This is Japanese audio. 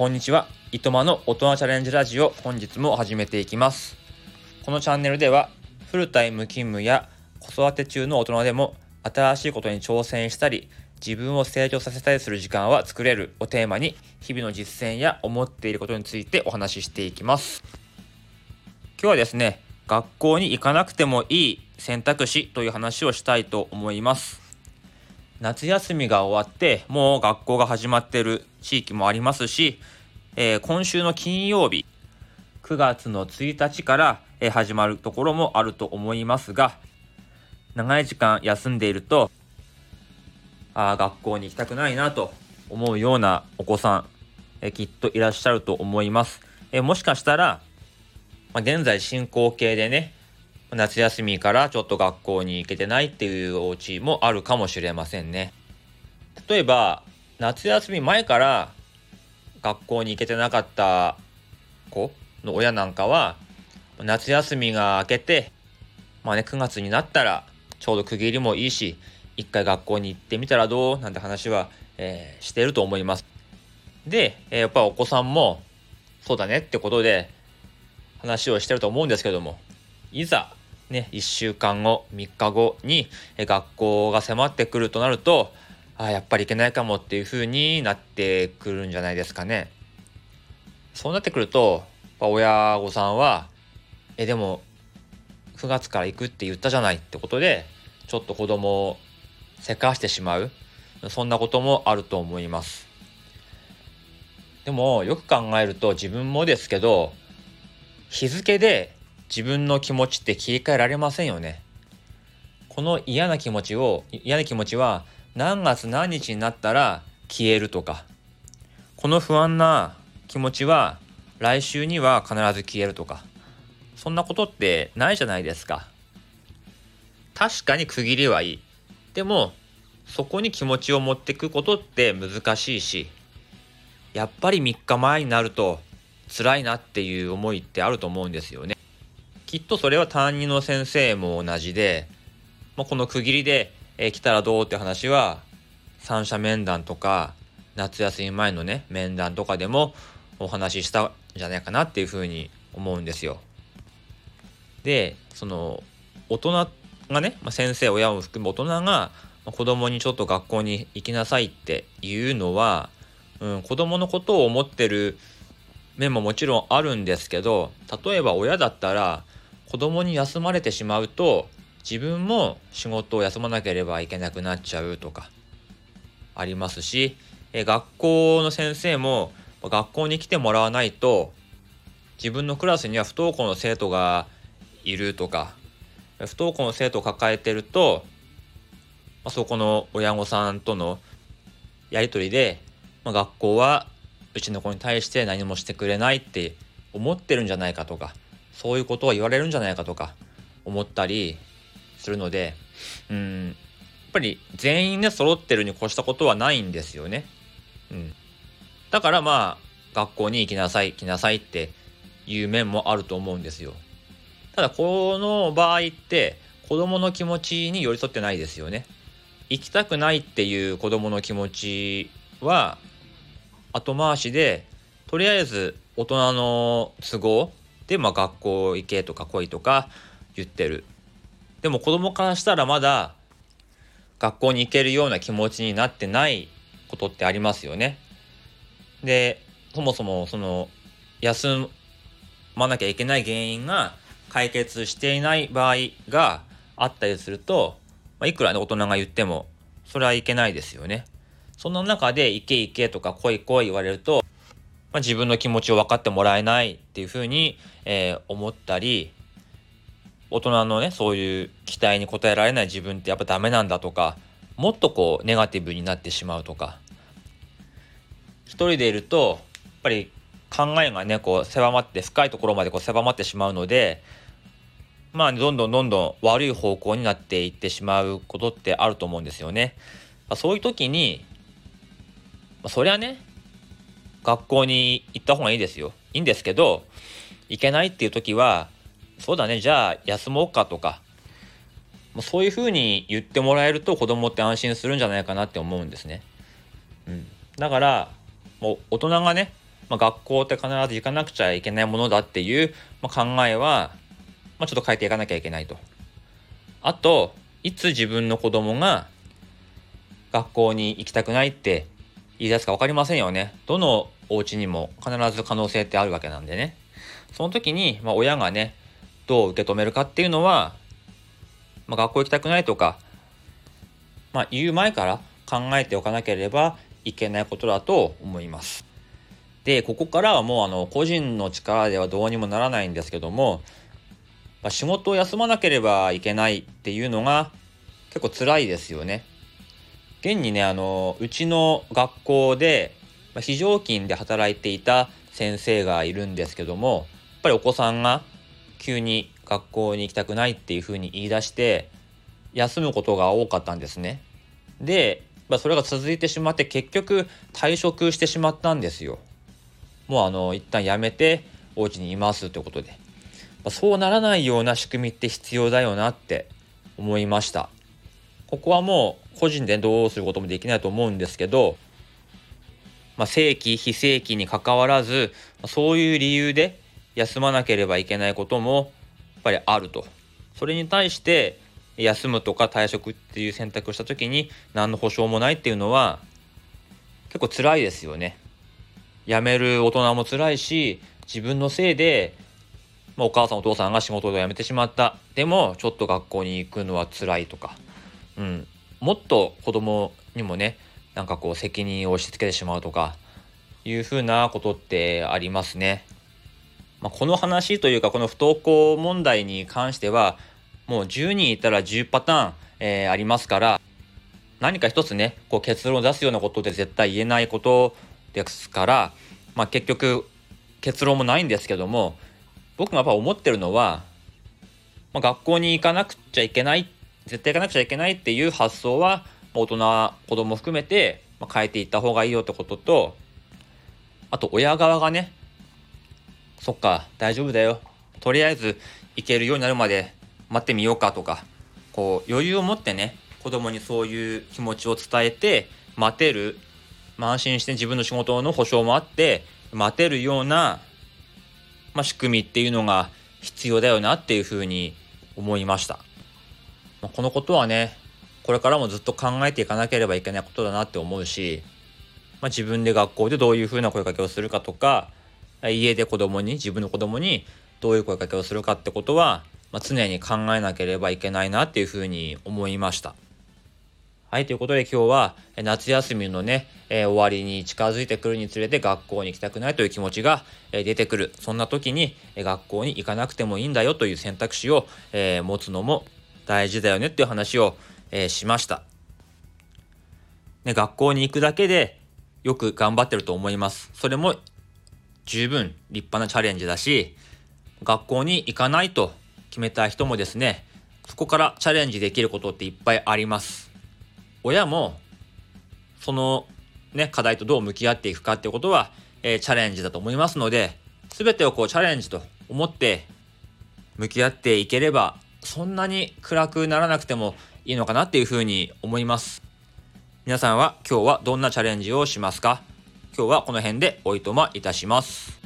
こんにちは。いとまの大人チャレンジラジオ、本日も始めていきます。このチャンネルでは、フルタイム勤務や子育て中の大人でも、新しいことに挑戦したり、自分を成長させたりする時間は作れるをテーマに、日々の実践や思っていることについてお話ししていきます。今日はですね、学校に行かなくてもいい選択肢という話をしたいと思います。夏休みが終わってもう学校が始まってる地域もありますし、えー、今週の金曜日9月の1日から、え、始まるところもあると思いますが長い時間休んでいるとあ学校に行きたくないなと思うようなお子さん、え、きっといらっしゃると思います。えもしかしたら、まあ、現在進行形でね夏休みからちょっと学校に行けてないっていうお家もあるかもしれませんね。例えば、夏休み前から学校に行けてなかった子の親なんかは、夏休みが明けて、まあね、9月になったらちょうど区切りもいいし、一回学校に行ってみたらどうなんて話は、えー、してると思います。で、えー、やっぱお子さんもそうだねってことで話をしてると思うんですけども、いざね、1週間後、3日後に学校が迫ってくるとなると、あやっぱりいけないかもっていう風になってくるんじゃないですかね。そうなってくると、親御さんは、え、でも、9月から行くって言ったじゃないってことで、ちょっと子供をせかしてしまう。そんなこともあると思います。でも、よく考えると自分もですけど、日付で自分の気持ちって切り替えられませんよね。この嫌な気持ちを、嫌な気持ちは何月何日になったら消えるとか、この不安な気持ちは来週には必ず消えるとか、そんなことってないじゃないですか。確かに区切りはいい。でも、そこに気持ちを持っていくことって難しいし、やっぱり3日前になると辛いなっていう思いってあると思うんですよね。きっとそれは担任の先生も同じで、まあ、この区切りで、えー、来たらどうって話は三者面談とか夏休み前のね面談とかでもお話ししたんじゃないかなっていうふうに思うんですよ。でその大人がね、まあ、先生親を含む大人が、子供にちょっと学校に行きなさいっていうのは、うん、子供のことを思ってる面ももちろんあるんですけど例えば親だったら子供に休まれてしまうと自分も仕事を休まなければいけなくなっちゃうとかありますしえ学校の先生も学校に来てもらわないと自分のクラスには不登校の生徒がいるとか不登校の生徒を抱えてると、ま、そこの親御さんとのやり取りで、ま、学校はうちの子に対して何もしてくれないって思ってるんじゃないかとかそういうことを言われるんじゃないかとか思ったりするのでうんやっぱり全員ね揃ってるに越したことはないんですよね。うん、だからまあ学校に行きなさい行きなさいっていう面もあると思うんですよ。ただこの場合って子供の気持ちに寄り添ってないですよね。行きたくないっていう子供の気持ちは後回しでとりあえず大人の都合で、まあ、学校行けとか来いとか言ってる。でも子供からしたらまだ学校に行けるような気持ちになってないことってありますよね。で、そもそもその休まなきゃいけない原因が解決していない場合があったりすると、まあ、いくらね大人が言ってもそれはいけないですよね。その中で行け行けとか来い来い言われるとまあ、自分の気持ちを分かってもらえないっていうふうに、えー、思ったり大人のねそういう期待に応えられない自分ってやっぱダメなんだとかもっとこうネガティブになってしまうとか一人でいるとやっぱり考えがねこう狭まって深いところまでこう狭まってしまうのでまあどんどんどんどん悪い方向になっていってしまうことってあると思うんですよね。そういう時に、まあ、そりゃね学校に行った方がいいですよ。いいんですけど、行けないっていう時は、そうだね、じゃあ休もうかとか、もうそういうふうに言ってもらえると子供って安心するんじゃないかなって思うんですね。うん。だから、もう大人がね、まあ、学校って必ず行かなくちゃいけないものだっていう、まあ、考えは、まあ、ちょっと変えていかなきゃいけないと。あと、いつ自分の子供が学校に行きたくないってい出すか分かりませんよね。どのお家にも必ず可能性ってあるわけなんでね。その時に、まあ、親がね、どう受け止めるかっていうのは、まあ、学校行きたくないとか、まあ、言う前から考えておかなければいけないことだと思います。で、ここからはもうあの個人の力ではどうにもならないんですけども、まあ、仕事を休まなければいけないっていうのが結構辛いですよね。現にね、あの、うちの学校で、非常勤で働いていた先生がいるんですけども、やっぱりお子さんが急に学校に行きたくないっていうふうに言い出して、休むことが多かったんですね。で、まあ、それが続いてしまって結局退職してしまったんですよ。もうあの一旦辞めてお家にいますということで、まあ、そうならないような仕組みって必要だよなって思いました。ここはもう個人でどうすることもできないと思うんですけど、まあ、正規非正規にかかわらずそういう理由で休まなければいけないこともやっぱりあると。それに対して休むとか退職っていう選択をした時に何の保証もないっていうのは結構辛いですよね。辞める大人も辛いし自分のせいで、まあ、お母さんお父さんが仕事を辞めてしまったでもちょっと学校に行くのは辛いとか、うん、もっと子供にもねなんかこう責任を押し付けてしまうとかいうふうなことってありますね。まあ、この話というかこの不登校問題に関してはもう10人いたら10パターン、えー、ありますから何か一つねこう結論を出すようなことで絶対言えないことですから、まあ、結局結論もないんですけども僕がやっぱ思ってるのは、まあ、学校に行かなくちゃいけないっ絶対行かなくちゃいけないっていう発想は大人子供含めて変えていった方がいいよってこととあと親側がねそっか大丈夫だよとりあえず行けるようになるまで待ってみようかとかこう余裕を持ってね子供にそういう気持ちを伝えて待てる、まあ、安心して自分の仕事の保証もあって待てるような、まあ、仕組みっていうのが必要だよなっていうふうに思いました。まあ、このことはねこれからもずっと考えていかなければいけないことだなって思うし、まあ、自分で学校でどういうふうな声かけをするかとか家で子供に自分の子供にどういう声かけをするかってことは、まあ、常に考えなければいけないなっていうふうに思いました。はい、ということで今日は夏休みのね、えー、終わりに近づいてくるにつれて学校に行きたくないという気持ちが、え、出てくる。そんな時に、え、学校に行かなくてもいいんだよという選択肢を、え持つのも大事だよねっていう話を、えしました。ね、学校に行くだけでよく頑張ってると思います。それも十分立派なチャレンジだし、学校に行かないと決めた人もですね、そこからチャレンジできることっていっぱいあります。親も、そのね、課題とどう向き合っていくかっていうことは、えー、チャレンジだと思いますので、全てをこうチャレンジと思って向き合っていければ、そんなに暗くならなくてもいいのかなっていうふうに思います。皆さんは今日はどんなチャレンジをしますか？今日はこの辺でおいとまいたします。